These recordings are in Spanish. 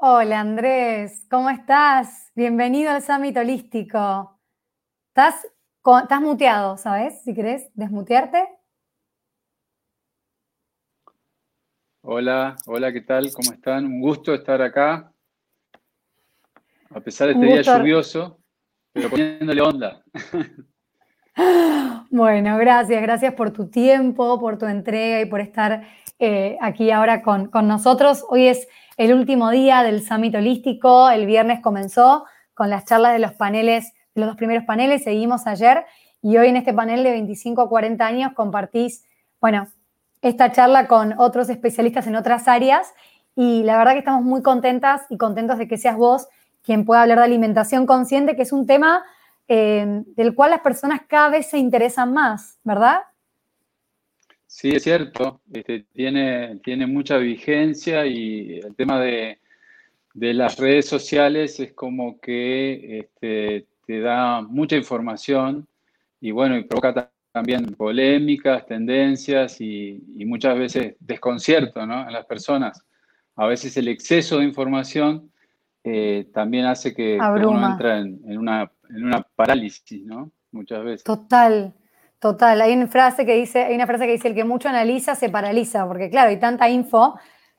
Hola Andrés, ¿cómo estás? Bienvenido al Summit Holístico. Estás, estás muteado, ¿sabes? Si querés desmutearte. Hola, hola, ¿qué tal? ¿Cómo están? Un gusto estar acá. A pesar de este día lluvioso, pero poniéndole onda. Bueno, gracias, gracias por tu tiempo, por tu entrega y por estar eh, aquí ahora con, con nosotros. Hoy es el último día del Summit Holístico. El viernes comenzó con las charlas de los paneles, de los dos primeros paneles, seguimos ayer y hoy en este panel de 25 a 40 años compartís, bueno, esta charla con otros especialistas en otras áreas y la verdad que estamos muy contentas y contentos de que seas vos quien pueda hablar de alimentación consciente, que es un tema eh, del cual las personas cada vez se interesan más, ¿verdad? Sí, es cierto, este, tiene, tiene mucha vigencia y el tema de, las redes sociales es como que este, te da mucha información y bueno, y provoca también polémicas, tendencias y, muchas veces desconcierto ¿no? en las personas. A veces el exceso de información eh, también hace que, uno entre en, una, en una parálisis, ¿no? Muchas veces. Total. Total, hay una frase que dice, hay una frase que dice el que mucho analiza se paraliza, porque claro, hay tanta info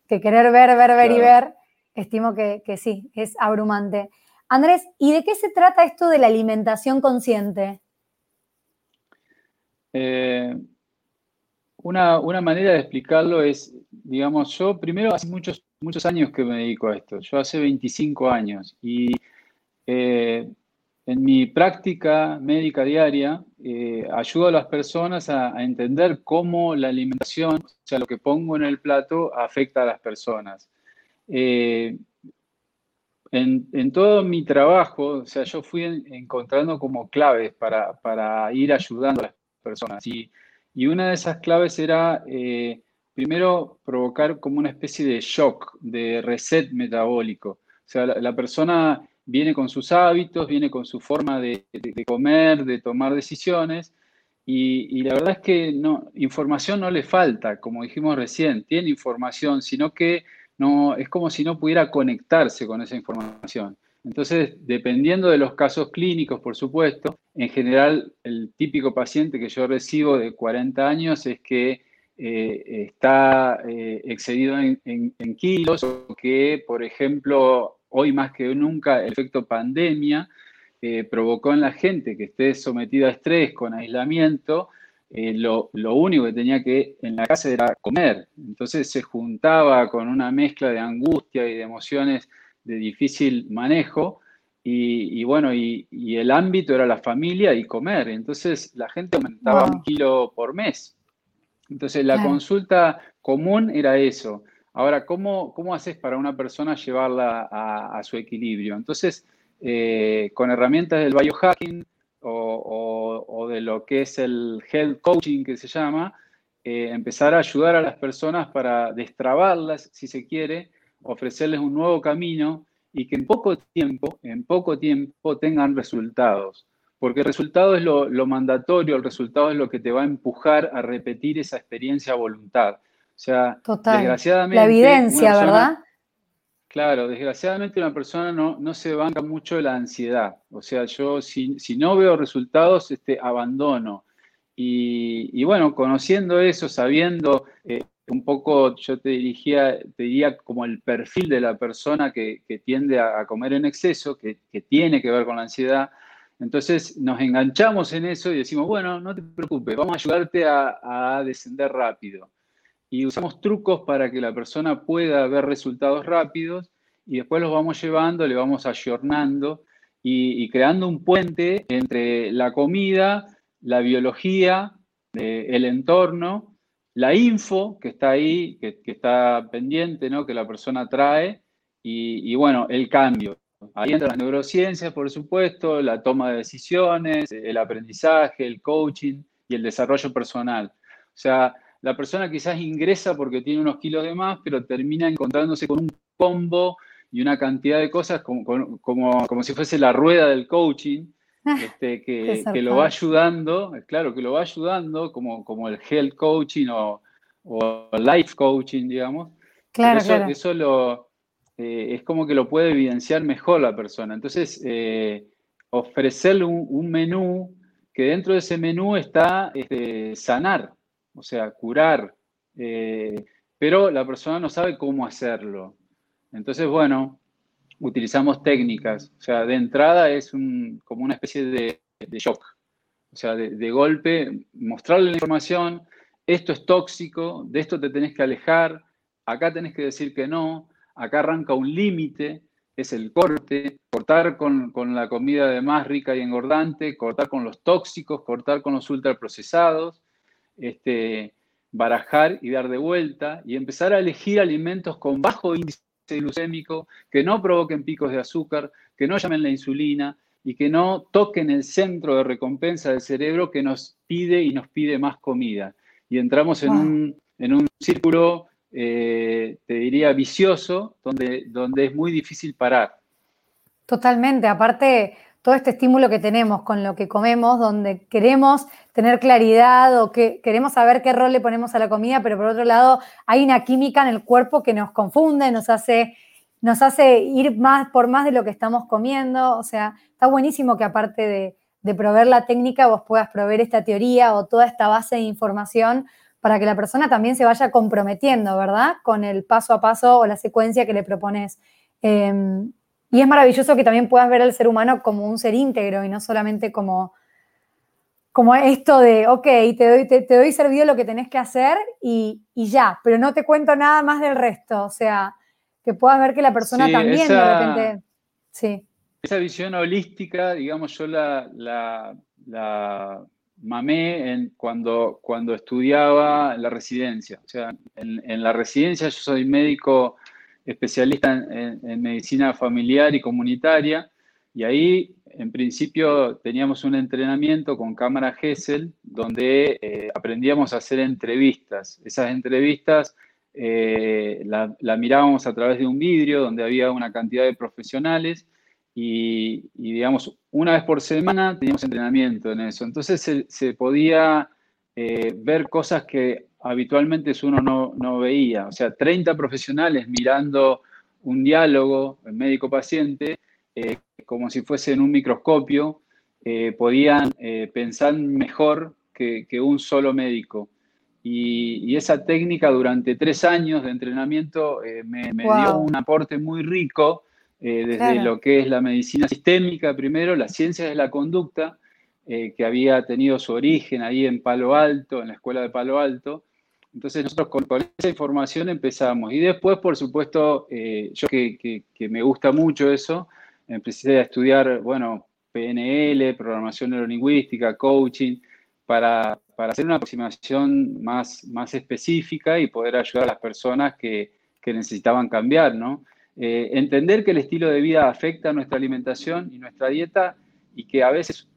que querer ver, ver, ver y ver, estimo que, sí, es abrumante. Andrés, ¿y de qué se trata esto de la alimentación consciente? Eh, una, manera de explicarlo es, digamos, yo primero hace muchos, muchos años que me dedico a esto, yo hace 25 años y eh, en mi práctica médica diaria, eh, ayudo a las personas a, entender cómo la alimentación, o sea, lo que pongo en el plato, afecta a las personas. Eh, en, todo mi trabajo, o sea, yo fui encontrando como claves para, ir ayudando a las personas. Y, una de esas claves era, eh, primero, provocar como una especie de shock, de reset metabólico. O sea, la persona viene con sus hábitos, viene con su forma de, comer, de tomar decisiones. Y, la verdad es que no, información no le falta, como dijimos recién, tiene información, sino que no, es como si no pudiera conectarse con esa información. Entonces, dependiendo de los casos clínicos, por supuesto, en general el típico paciente que yo recibo de 40 años es que eh, está eh, excedido en, en, kilos o que, por ejemplo, hoy más que nunca el efecto pandemia eh, provocó en la gente que esté sometida a estrés con aislamiento, eh, lo, único que tenía que en la casa era comer. Entonces se juntaba con una mezcla de angustia y de emociones de difícil manejo. Y, bueno, y, el ámbito era la familia y comer. Entonces la gente aumentaba un kilo por mes. Entonces la consulta común era eso. Ahora, ¿cómo, cómo haces para una persona llevarla a, su equilibrio? Entonces, eh, con herramientas del biohacking o, de lo que es el health coaching que se llama, eh, empezar a ayudar a las personas para destrabarlas, si se quiere, ofrecerles un nuevo camino y que en poco tiempo, en poco tiempo tengan resultados. Porque el resultado es lo, lo mandatorio, el resultado es lo que te va a empujar a repetir esa experiencia a voluntad. O sea, desgraciadamente. La evidencia, ¿verdad? Claro, desgraciadamente una persona no, no se banca mucho de la ansiedad. O sea, yo si, no veo resultados, este, abandono. Y, bueno, conociendo eso, sabiendo eh, un poco, yo te dirigía, te diría como el perfil de la persona que, tiende a, comer en exceso, que, tiene que ver con la ansiedad. Entonces nos enganchamos en eso y decimos, bueno, no te preocupes, vamos a ayudarte a, a descender rápido y usamos trucos para que la persona pueda ver resultados rápidos y después los vamos llevando, le vamos ayornando y, creando un puente entre la comida, la biología, eh, el entorno, la info que está ahí, que, está pendiente, ¿no? que la persona trae, y, bueno, el cambio. Ahí entran las neurociencias, por supuesto, la toma de decisiones, el aprendizaje, el coaching y el desarrollo personal. O sea, la persona quizás ingresa porque tiene unos kilos de más, pero termina encontrándose con un combo y una cantidad de cosas como, como, si fuese la rueda del coaching, ah, este, que, lo va ayudando, claro, que lo va ayudando como, como el health coaching o, life coaching, digamos. Claro, eso, eso lo, eh, es como que lo puede evidenciar mejor la persona. Entonces, eh, ofrecerle un, menú que dentro de ese menú está este, sanar, o sea, curar, eh, pero la persona no sabe cómo hacerlo. Entonces, bueno, utilizamos técnicas, o sea, de entrada es como una especie de, shock, o sea, de, golpe, mostrarle la información, esto es tóxico, de esto te tenés que alejar, acá tenés que decir que no, acá arranca un límite, es el corte, cortar con, la comida de más rica y engordante, cortar con los tóxicos, cortar con los ultraprocesados, este, barajar y dar de vuelta y empezar a elegir alimentos con bajo índice glucémico, que no provoquen picos de azúcar, que no llamen la insulina y que no toquen el centro de recompensa del cerebro que nos pide y nos pide más comida. Y entramos en, un, en un círculo eh, te diría, vicioso, donde, donde es muy difícil parar. Totalmente, aparte todo este estímulo que tenemos con lo que comemos, donde queremos tener claridad o que queremos saber qué rol le ponemos a la comida, pero por otro lado hay una química en el cuerpo que nos confunde, nos hace, nos hace ir más por más de lo que estamos comiendo. O sea, está buenísimo que aparte de, de proveer la técnica, vos puedas proveer esta teoría o toda esta base de información para que la persona también se vaya comprometiendo, ¿verdad? Con el paso a paso o la secuencia que le propones. Em, y es maravilloso que también puedas ver al ser humano como un ser íntegro y no solamente como, como esto de, ok, te doy, te, doy servido lo que tenés que hacer y, ya, pero no te cuento nada más del resto. O sea, que puedas ver que la persona también de repente... Sí. Esa visión holística, digamos, yo la, la mamé en, cuando, cuando estudiaba la residencia. O sea, en, la residencia yo soy médico especialista en, medicina familiar y comunitaria, y ahí en principio teníamos un entrenamiento con cámara Gesell donde eh, aprendíamos a hacer entrevistas. Esas entrevistas eh, la, mirábamos a través de un vidrio donde había una cantidad de profesionales y, digamos, una vez por semana teníamos entrenamiento en eso. Entonces se, podía eh, ver cosas que habitualmente uno no, no, veía. O sea, 30 profesionales mirando un diálogo médico-paciente eh, como si fuese en un microscopio, eh, podían pensar mejor que, un solo médico. Y, esa técnica durante tres años de entrenamiento me, dio un aporte muy rico eh, desde lo que es la medicina sistémica primero, las ciencias de la conducta, eh, que había tenido su origen ahí en Palo Alto, en la escuela de Palo Alto. Entonces nosotros con, esa información empezamos. Y después, por supuesto, eh, yo que, me gusta mucho eso, empecé a estudiar, bueno, PNL, programación neurolingüística, coaching, para, para hacer una aproximación más, más específica y poder ayudar a las personas que, que necesitaban cambiar, ¿no? Eh, entender que el estilo de vida afecta nuestra alimentación y nuestra dieta y que a veces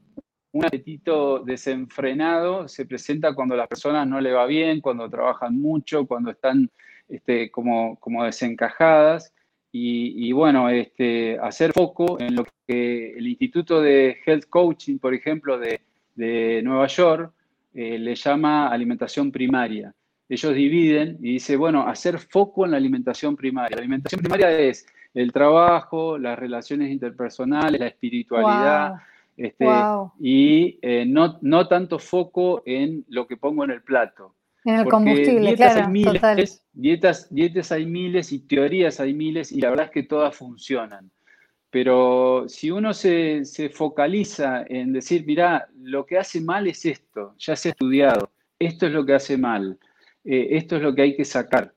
un apetito desenfrenado se presenta cuando a las personas no le va bien, cuando trabajan mucho, cuando están este, como, como desencajadas. Y, bueno, este, hacer foco en lo que el Instituto de Health Coaching, por ejemplo, de, Nueva York, eh, le llama alimentación primaria ellos dividen y dice, bueno, hacer foco en la alimentación primaria. La alimentación primaria es el trabajo, las relaciones interpersonales, la espiritualidad, este, y eh, no, no tanto foco en lo que pongo en el plato. En el combustible, claro, hay miles, Dietas, dietas hay miles y teorías hay miles y la verdad es que todas funcionan. Pero si uno se, se focaliza en decir, mira, lo que hace mal es esto, ya se ha estudiado, esto es lo que hace mal, eh, esto es lo que hay que sacar.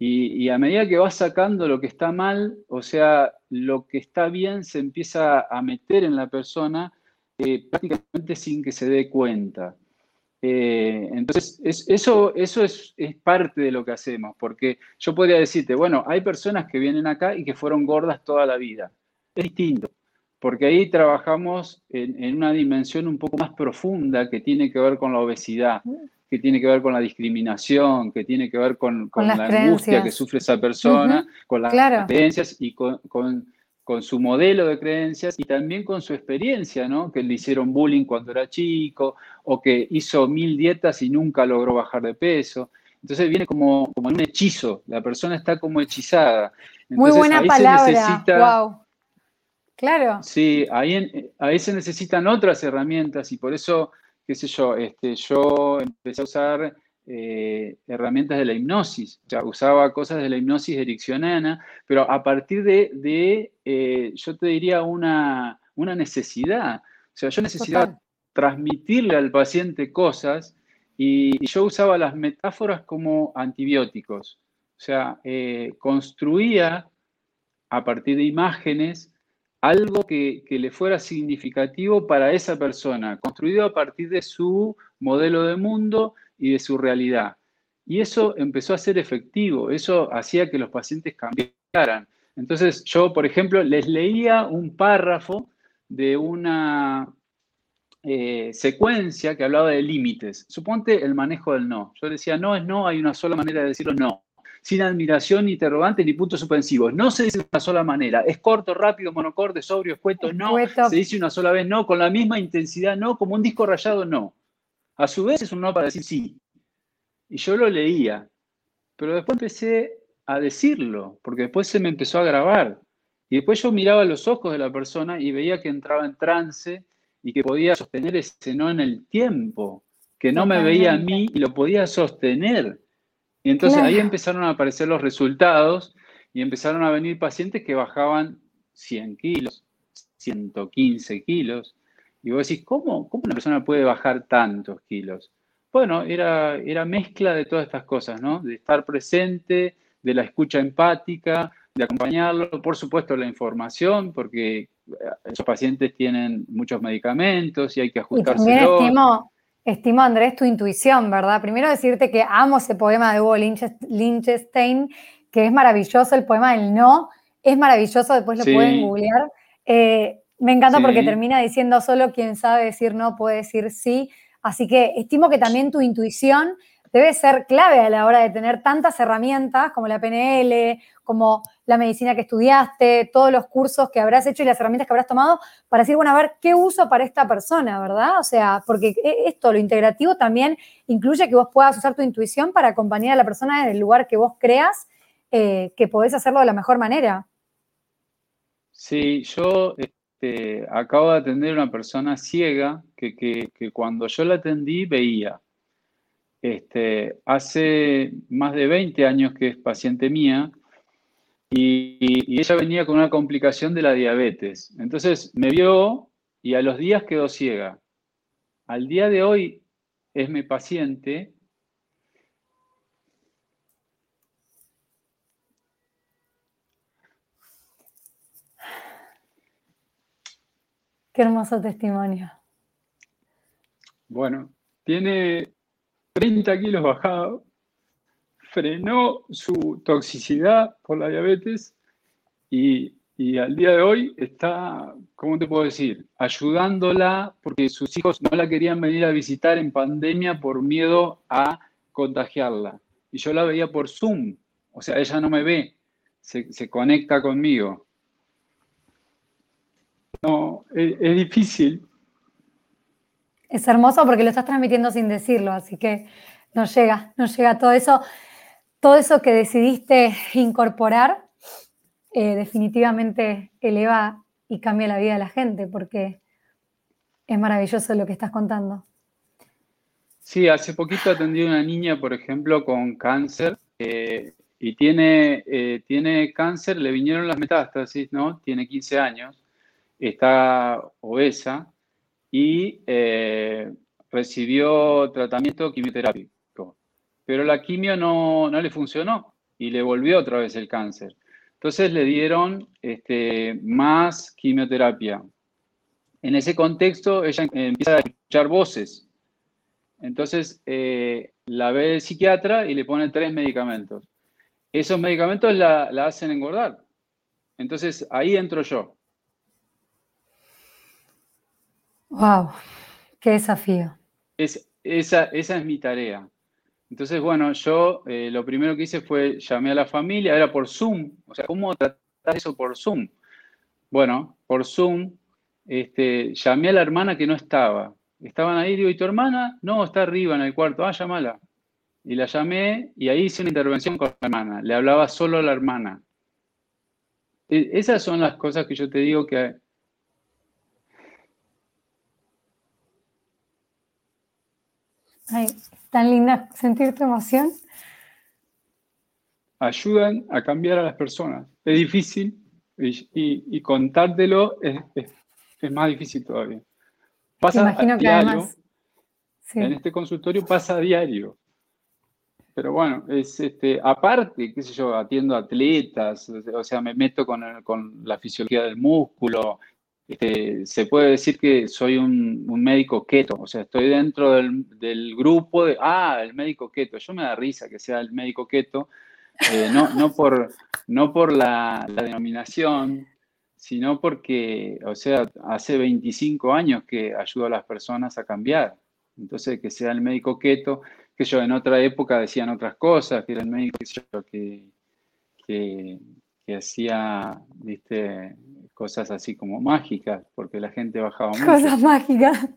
Y, a medida que vas sacando lo que está mal, o sea, lo que está bien se empieza a meter en la persona eh, prácticamente sin que se dé cuenta. Eh, entonces, eso, eso es, parte de lo que hacemos, porque yo podría decirte, bueno, hay personas que vienen acá y que fueron gordas toda la vida. Es distinto, porque ahí trabajamos en una dimensión un poco más profunda que tiene que ver con la obesidad que tiene que ver con la discriminación, que tiene que ver con, la angustia que sufre esa persona, con las creencias y con, su modelo de creencias y también con su experiencia, ¿no? Que le hicieron bullying cuando era chico o que hizo mil dietas y nunca logró bajar de peso. Entonces viene como, como un hechizo, la persona está como hechizada. Muy buena palabra, wow. Claro. Sí, ahí, ahí se necesitan otras herramientas y por eso, qué sé yo, este, yo empecé a usar eh, herramientas de la hipnosis, o sea, usaba cosas de la hipnosis ericksoniana, pero a partir de, eh, yo te diría, una, una, necesidad. O sea, yo necesitaba transmitirle al paciente cosas y, yo usaba las metáforas como antibióticos. O sea, eh, construía a partir de imágenes algo que, le fuera significativo para esa persona, construido a partir de su modelo de mundo y de su realidad. Y eso empezó a ser efectivo, eso hacía que los pacientes cambiaran. Entonces yo, por ejemplo, les leía un párrafo de una eh, secuencia que hablaba de límites. Suponte el manejo del no. Yo decía, no es no, hay una sola manera de decirlo no. Sin admiración, ni interrogantes, ni puntos suspensivos. No se dice de una sola manera. Es corto, rápido, monocorde, sobrio, escueto, no. Se dice una sola vez no, con la misma intensidad no, como un disco rayado no. A su vez es un no para decir sí. Y yo lo leía. Pero después empecé a decirlo, porque después se me empezó a grabar. Y después yo miraba los ojos de la persona y veía que entraba en trance y que podía sostener ese no en el tiempo, que no me veía a mí y lo podía sostener. Y entonces ahí empezaron a aparecer los resultados y empezaron a venir pacientes que bajaban 100 kilos, 115 kilos. Y vos decís, ¿cómo, cómo una persona puede bajar tantos kilos? Bueno, era, era mezcla de todas estas cosas, ¿no? De estar presente, de la escucha empática, de acompañarlo, por supuesto la información, porque esos pacientes tienen muchos medicamentos y hay que ajustarse. También estimo, estimo, Andrés, tu intuición, ¿verdad? Primero decirte que amo ese poema de Hugo Lynchstein, que es maravilloso, el poema del no, es maravilloso, después lo pueden googlear. Eh, me encanta porque termina diciendo solo quien sabe decir no puede decir sí. Así que estimo que también tu intuición debe ser clave a la hora de tener tantas herramientas como la PNL, como la medicina que estudiaste, todos los cursos que habrás hecho y las herramientas que habrás tomado para decir, bueno, a ver, ¿qué uso para esta persona, verdad? O sea, porque e, esto, lo integrativo también incluye que vos puedas usar tu intuición para acompañar a la persona en el lugar que vos creas eh, que podés hacerlo de la mejor manera. Sí, yo este, acabo de atender a una persona ciega que, que cuando yo la atendí veía. Este, hace más de 20 años que es paciente mía y, ella venía con una complicación de la diabetes. Entonces me vio y a los días quedó ciega. Al día de hoy es mi paciente. Qué hermoso testimonio. Bueno, tiene 30 kilos bajado, frenó su toxicidad por la diabetes y, al día de hoy está, ¿cómo te puedo decir? Ayudándola porque sus hijos no la querían venir a visitar en pandemia por miedo a contagiarla. Y yo la veía por Zoom, o sea, ella no me ve, se, conecta conmigo. No, es difícil, es hermoso porque lo estás transmitiendo sin decirlo, así que nos llega, nos llega todo eso, todo eso que decidiste incorporar, eh, definitivamente eleva y cambia la vida de la gente, porque es maravilloso lo que estás contando. Sí, hace poquito atendí a una niña, por ejemplo, con cáncer eh, y tiene, eh, tiene cáncer, le vinieron las metástasis, ¿no? Tiene 15 años, está obesa y recibió tratamiento quimioterápico. Pero la quimio no, le funcionó y le volvió otra vez el cáncer. Entonces le dieron este, más quimioterapia. En ese contexto ella empieza a escuchar voces. Entonces eh, la ve el psiquiatra y le pone tres medicamentos. Esos medicamentos la hacen engordar. Entonces ahí entro yo. Wow, qué desafío. Es, esa, esa es mi tarea. Entonces, bueno, yo eh, lo primero que hice fue llamé a la familia, era por Zoom. O sea, ¿cómo tratar eso por Zoom? Bueno, por Zoom, este, llamé a la hermana que no estaba. Estaban ahí, digo, ¿y tu hermana? No, está arriba en el cuarto. Ah, llámala. Y la llamé y ahí hice una intervención con la hermana. Le hablaba solo a la hermana. E, esas son las cosas que yo te digo que... Ay, tan linda sentir tu emoción. Ayudan a cambiar a las personas. Es difícil y, contártelo es, más difícil todavía. Pasa a diario. En este consultorio pasa a diario. Pero bueno, es este, aparte, qué sé yo, atiendo atletas, o sea, me meto con, la fisiología del músculo. Este, se puede decir que soy un, médico keto, o sea, estoy dentro del, grupo de, ah, el médico keto. Yo me da risa que sea el médico keto, eh, no, no, por, no por la, la, denominación, sino porque, o sea, hace 25 años que ayudo a las personas a cambiar. Entonces, que sea el médico keto, que yo en otra época decían otras cosas, que era el médico que, que, que hacía, viste, cosas así como mágicas, porque la gente bajaba mucho. Cosas mágicas.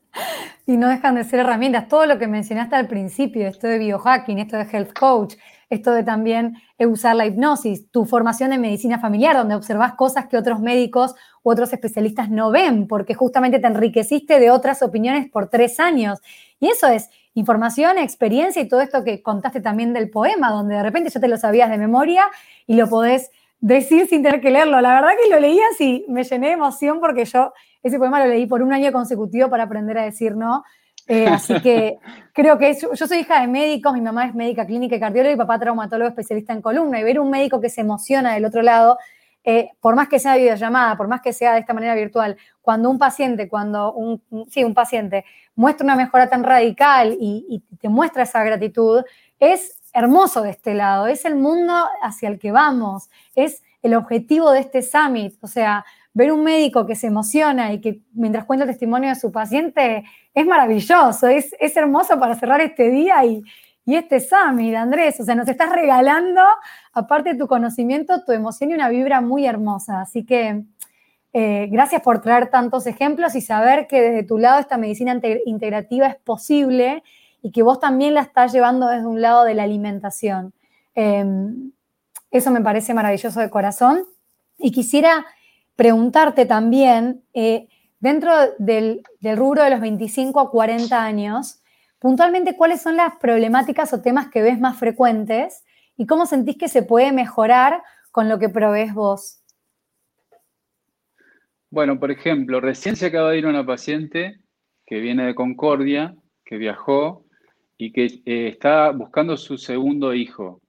Y no dejan de ser herramientas. Todo lo que mencionaste al principio, esto de biohacking, esto de health coach, esto de también usar la hipnosis, tu formación en medicina familiar, donde observas cosas que otros médicos u otros especialistas no ven, porque justamente te enriqueciste de otras opiniones por tres años. Y eso es información, experiencia y todo esto que contaste también del poema, donde de repente ya te lo sabías de memoria y lo podés decir sin tener que leerlo. La verdad que lo leías y me llené de emoción porque yo ese poema lo leí por un año consecutivo para aprender a decir no. Eh, así que creo que yo soy hija de médicos, mi mamá es médica clínica y cardióloga y papá traumatólogo especialista en columna. Y ver un médico que se emociona del otro lado, eh, por más que sea videollamada, por más que sea de esta manera virtual, cuando un paciente, cuando un, sí, un paciente muestra una mejora tan radical y, te muestra esa gratitud, es hermoso de este lado, es el mundo hacia el que vamos, es el objetivo de este summit, o sea, ver un médico que se emociona y que mientras cuenta el testimonio de su paciente es maravilloso, es, es hermoso para cerrar este día y, y este summit, Andrés, o sea, nos estás regalando, aparte de tu conocimiento, tu emoción y una vibra muy hermosa, así que eh, gracias por traer tantos ejemplos y saber que desde tu lado esta medicina integrativa es posible y que vos también la estás llevando desde un lado de la alimentación. Em, eso me parece maravilloso de corazón. Y quisiera preguntarte también, eh, dentro del, del, rubro de los 25 a 40 años, puntualmente cuáles son las problemáticas o temas que ves más frecuentes y cómo sentís que se puede mejorar con lo que provees vos. Bueno, por ejemplo, recién se acaba de ir una paciente que viene de Concordia, que viajó y que eh, está buscando su segundo hijo.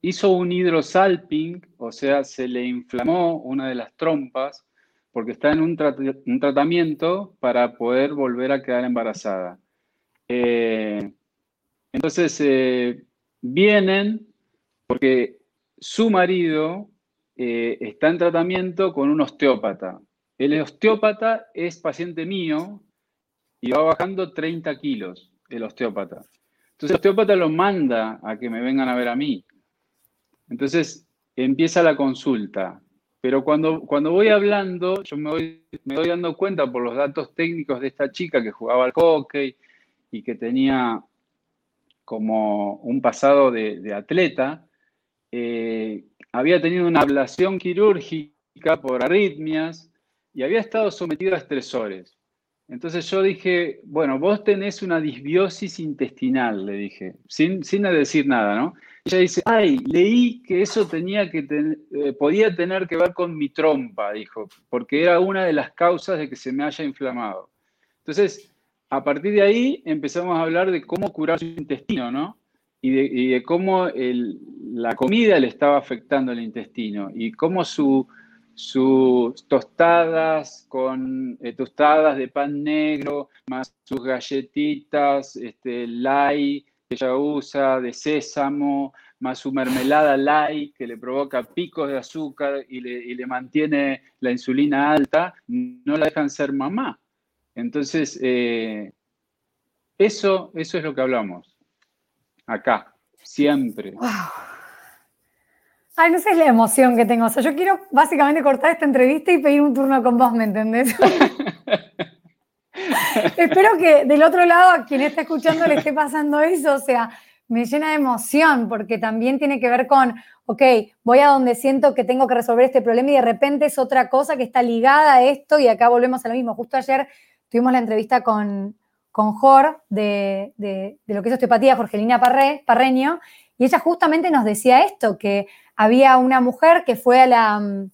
Hizo, un hidrosalping, o sea, se le inflamó una de las trompas porque está en un, tratamiento para poder volver a quedar embarazada. Eh, entonces, eh, vienen porque su marido está en tratamiento con un osteópata. El osteópata es paciente mío y va bajando 30 kilos, el osteópata. Entonces el osteópata lo manda a que me vengan a ver a mí. Entonces empieza la consulta. Pero cuando, cuando voy hablando, yo me voy, me doy dando cuenta por los datos técnicos de esta chica que jugaba al hockey y que tenía como un pasado de, atleta, eh, había tenido una ablación quirúrgica por arritmias y había estado sometido a estresores. Entonces yo dije, bueno, vos tenés una disbiosis intestinal, le dije, sin, sin decir nada, ¿no? Ella dice, ay, leí que eso tenía que eh, podía tener que ver con mi trompa, dijo, porque era una de las causas de que se me haya inflamado. Entonces, a partir de ahí empezamos a hablar de cómo curar su intestino, ¿no? y de, cómo la comida le estaba afectando el intestino y cómo sus tostadas con eh, tostadas de pan negro, más sus galletitas, este, light que ella usa, de sésamo, más su mermelada light que le provoca picos de azúcar y le, mantiene la insulina alta, no la dejan ser mamá. Entonces, eh, eso, eso es lo que hablamos acá, siempre. Ay, no sé la emoción que tengo. O sea, yo quiero básicamente cortar esta entrevista y pedir un turno con vos, ¿me entendés? Espero que del otro lado a quien está escuchando le esté pasando eso. O sea, me llena de emoción porque también tiene que ver con, ok, voy a donde siento que tengo que resolver este problema y de repente es otra cosa que está ligada a esto y acá volvemos a lo mismo. Justo ayer tuvimos la entrevista con, con Jor de, lo que es osteopatía, Jorgelina Parré, Parreño, y ella justamente nos decía esto, que había una mujer que fue a la, mm,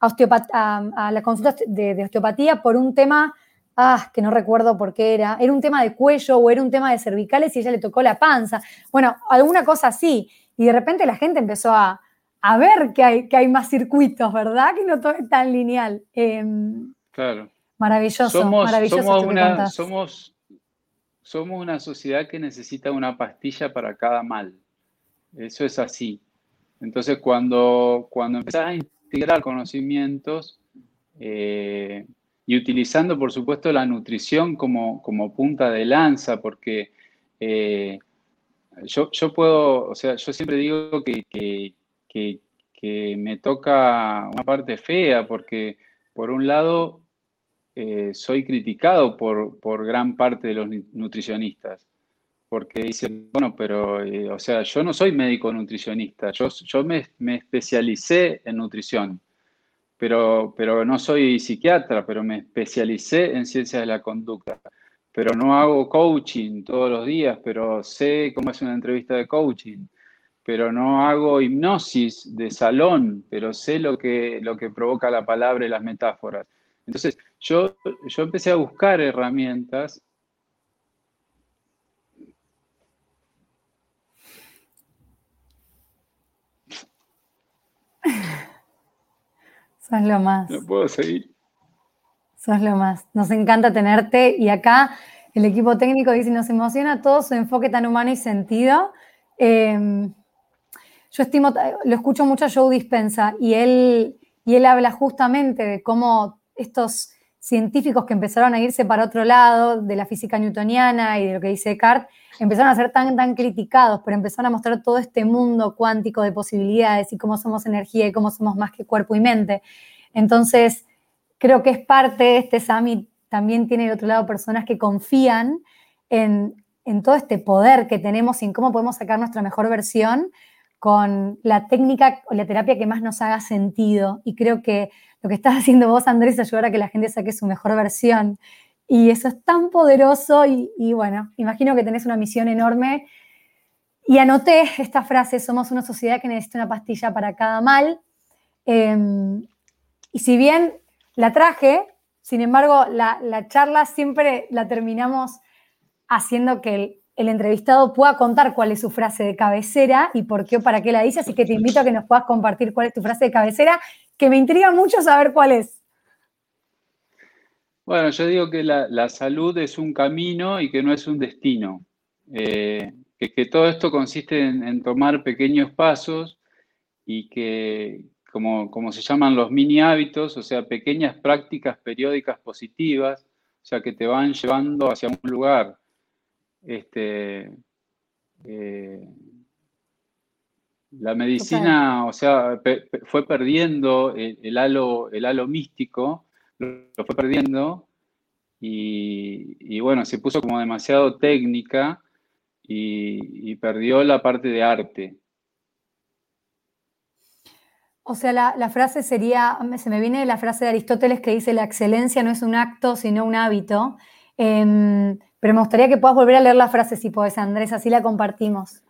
a, la consulta de, osteopatía por un tema, ah, que no recuerdo por qué era, era un tema de cuello o era un tema de cervicales y ella le tocó la panza, bueno, alguna cosa así, y de repente la gente empezó a, ver que hay, que hay más circuitos, ¿verdad? Que no todo es tan lineal. Em, claro. Maravilloso, somos, maravilloso. Somos una, somos, somos una sociedad que necesita una pastilla para cada mal. Eso es así. Entonces, cuando, cuando empezás a integrar conocimientos eh, y utilizando, por supuesto, la nutrición como, como punta de lanza, porque eh, yo, puedo, o sea, yo siempre digo que, que, me toca una parte fea, porque por un lado eh, soy criticado por, por, gran parte de los nutricionistas, porque dicen, bueno, pero, eh, o sea, yo no soy médico nutricionista, yo, yo me, me, especialicé en nutrición, pero, pero no soy psiquiatra, pero me especialicé en ciencias de la conducta, pero no hago coaching todos los días, pero sé cómo es una entrevista de coaching pero no hago hipnosis de salón, pero sé lo que, lo que provoca la palabra y las metáforas. Entonces, yo, yo empecé a buscar herramientas Sos lo más. No puedo seguir. Sos lo más. Nos encanta tenerte y acá el equipo técnico dice, nos emociona todo su enfoque tan humano y sentido. Em, yo estimo, lo escucho mucho a Joe Dispensa y él, y él habla justamente de cómo estos científicos que empezaron a irse para otro lado de la física newtoniana y de lo que dice Descartes, empezaron a ser tan, tan criticados, pero empezaron a mostrar todo este mundo cuántico de posibilidades y cómo somos energía y cómo somos más que cuerpo y mente. Entonces, creo que es parte este summit, también tiene de otro lado personas que confían en, en todo este poder que tenemos y en cómo podemos sacar nuestra mejor versión con la técnica o la terapia que más nos haga sentido. Y creo que lo que estás haciendo vos, Andrés, es ayudar a que la gente saque su mejor versión. Y eso es tan poderoso y, bueno, imagino que tenés una misión enorme. Y anoté esta frase, somos una sociedad que necesita una pastilla para cada mal. Em, y si bien la traje, sin embargo, la, la charla siempre la terminamos haciendo que el, el entrevistado pueda contar cuál es su frase de cabecera y por qué o para qué la dice. Así que te invito a que nos puedas compartir cuál es tu frase de cabecera, que me intriga mucho saber cuál es. Bueno, yo digo que la, salud es un camino y que no es un destino. Eh, que, todo esto consiste en, tomar pequeños pasos y que, como, como se llaman los mini hábitos, o sea, pequeñas prácticas periódicas positivas, o sea, que te van llevando hacia un lugar este, eh, la medicina, o sea, fue perdiendo el, halo, el halo místico, lo, fue perdiendo y, bueno, se puso como demasiado técnica y, perdió la parte de arte. O sea, la, frase sería, se me viene la frase de Aristóteles que dice, la excelencia no es un acto, sino un hábito. Em, pero me gustaría que puedas volver a leer la frase si podés, Andrés, así la compartimos.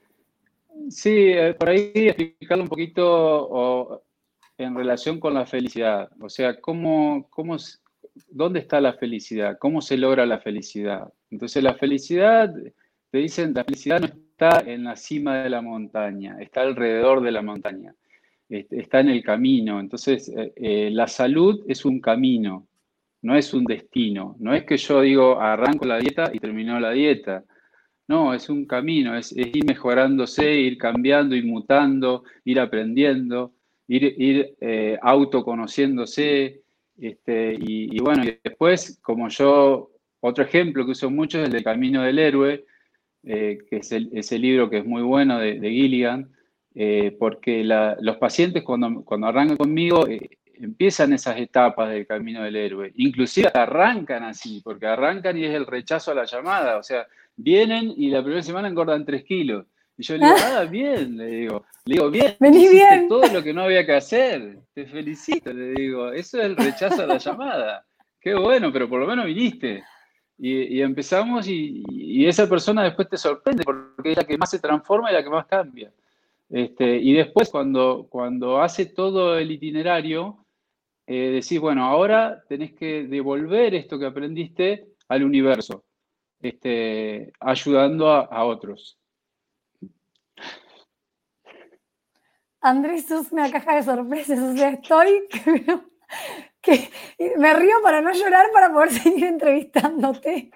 Sí, eh, por ahí explicarlo un poquito en relación con la felicidad. O sea, ¿cómo, cómo, ¿dónde está la felicidad? ¿Cómo se logra la felicidad? Entonces, la felicidad, te dicen, la felicidad no está en la cima de la montaña, está alrededor de la montaña, está en el camino. Entonces, eh, eh, la salud es un camino no es un destino. No es que yo digo, arranco la dieta y termino la dieta. No, es un camino, es, ir mejorándose, ir cambiando, ir mutando, ir aprendiendo, ir, ir eh, autoconociéndose. Este, y, bueno, y después, como yo, otro ejemplo que uso mucho es el del Camino del Héroe, eh, que es ese libro que es muy bueno de, Gilligan, eh, porque los pacientes cuando, cuando arrancan conmigo empiezan esas etapas del camino del héroe. Inclusive arrancan así, porque arrancan y es el rechazo a la llamada. O sea, vienen y la primera semana engordan 3 kilos. Y yo le digo, ah, bien, le digo. Le digo, bien, Vení bien. todo lo que no había que hacer. Te felicito, le digo. Eso es el rechazo a la llamada. Qué bueno, pero por lo menos viniste. Y, empezamos y, esa persona después te sorprende porque es la que más se transforma y la que más cambia. Este, y después cuando, cuando hace todo el itinerario, eh, decís, bueno, ahora tenés que devolver esto que aprendiste al universo, este, ayudando a, otros. Andrés, sos una caja de sorpresas, o sea, estoy que, me río para no llorar para poder seguir entrevistándote.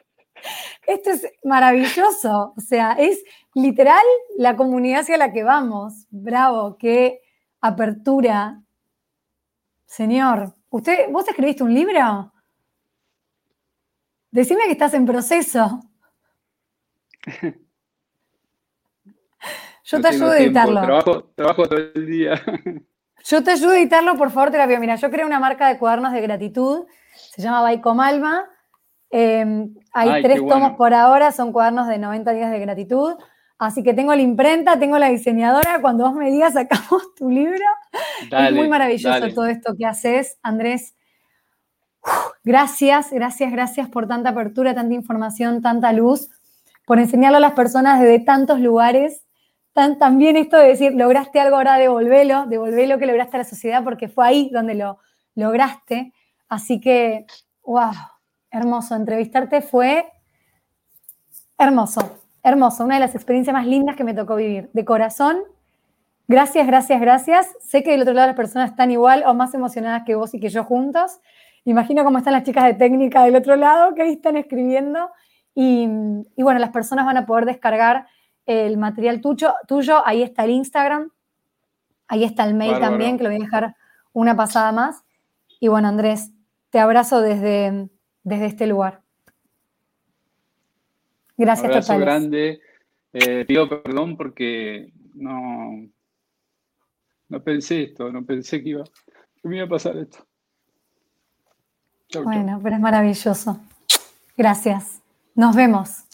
Esto es maravilloso, o sea, es literal la comunidad hacia la que vamos. Bravo, qué apertura. Señor, ¿usted, ¿vos escribiste un libro? Decime que estás en proceso. Yo te ayudo a editarlo. Trabajo, trabajo todo el día. Yo te ayudo a editarlo, por favor, terapia. Mira, yo creo una marca de cuadernos de gratitud, se llama Baicomalma. Eh, hay tres tomos por ahora, son cuadernos de 90 días de gratitud. Así que tengo la imprenta, tengo la diseñadora. Cuando vos me digas, sacamos tu libro. es muy maravilloso todo esto que haces, Andrés. gracias, gracias, gracias por tanta apertura, tanta información, tanta luz, por enseñarlo a las personas desde tantos lugares. También esto de decir, lograste algo, ahora devolvelo, devolvé que lograste a la sociedad porque fue ahí donde lo lograste. Así que, wow, hermoso. Entrevistarte fue hermoso hermoso, una de las experiencias más lindas que me tocó vivir. De corazón, gracias, gracias, gracias. Sé que del otro lado las personas están igual o más emocionadas que vos y que yo juntos. Imagino cómo están las chicas de técnica del otro lado que ahí están escribiendo. Y, bueno, las personas van a poder descargar el material tuyo, tuyo. Ahí está el Instagram, ahí está el mail también, que lo voy a dejar una pasada más. Y bueno, Andrés, te abrazo desde, desde este lugar. Gracias, Un abrazo grande. Eh, pido perdón porque no, no pensé esto, no pensé que iba, que me iba a pasar esto. bueno, pero es maravilloso. Gracias. Nos vemos.